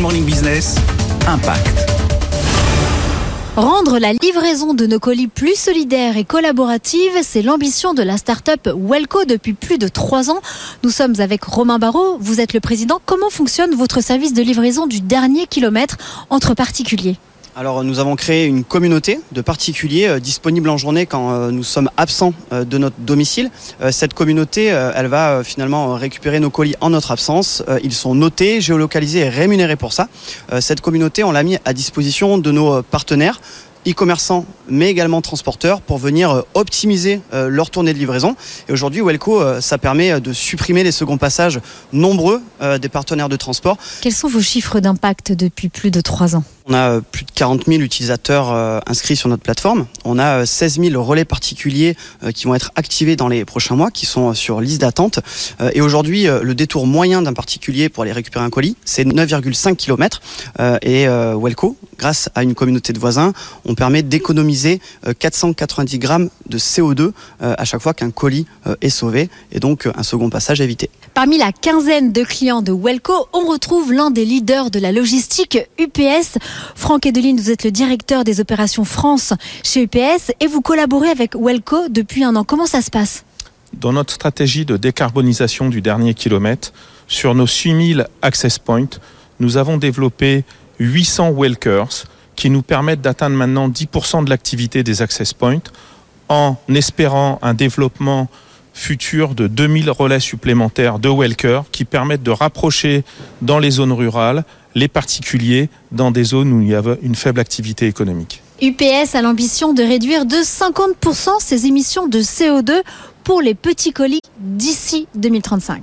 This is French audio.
Morning Business, Impact. Rendre la livraison de nos colis plus solidaire et collaborative, c'est l'ambition de la start-up Welco depuis plus de trois ans. Nous sommes avec Romain Barraud, vous êtes le président. Comment fonctionne votre service de livraison du dernier kilomètre entre particuliers? Alors nous avons créé une communauté de particuliers euh, disponibles en journée quand euh, nous sommes absents euh, de notre domicile. cette communauté, elle va finalement récupérer nos colis en notre absence. ils sont notés, géolocalisés et rémunérés pour ça. cette communauté, on l'a mis à disposition de nos partenaires e-commerçants, mais également transporteurs, pour venir euh, optimiser euh, leur tournée de livraison. Et aujourd'hui, Welco, euh, ça permet de supprimer les seconds passages nombreux des partenaires de transport. Quels sont vos chiffres d'impact depuis plus de trois ans? On a plus de 40 000 utilisateurs inscrits sur notre plateforme. On a 16 000 relais particuliers qui vont être activés dans les prochains mois, qui sont sur liste d'attente. Et aujourd'hui, le détour moyen d'un particulier pour aller récupérer un colis, c'est 9,5 km. Et Welco, grâce à une communauté de voisins, on permet d'économiser 490 euh, grammes de CO2 euh, à chaque fois qu'un colis euh, est sauvé et donc un second passage évité. Parmi la quinzaine de clients de Welco, on retrouve l'un des leaders de la logistique UPS. Franck Edeline, vous êtes le directeur des opérations France chez UPS et vous collaborez avec Welco depuis un an. Comment ça se passe? Dans notre stratégie de décarbonisation du dernier kilomètre, sur nos 6000 access points, nous avons développé 800 Welkers qui nous permettent d'atteindre maintenant 10% de l'activité des access points en espérant un développement futur de 2000 relais supplémentaires de Welker qui permettent de rapprocher dans les zones rurales les particuliers dans des zones où il y a une faible activité économique. UPS a l'ambition de réduire de 50% ses émissions de CO2 pour les petits colis d'ici 2035.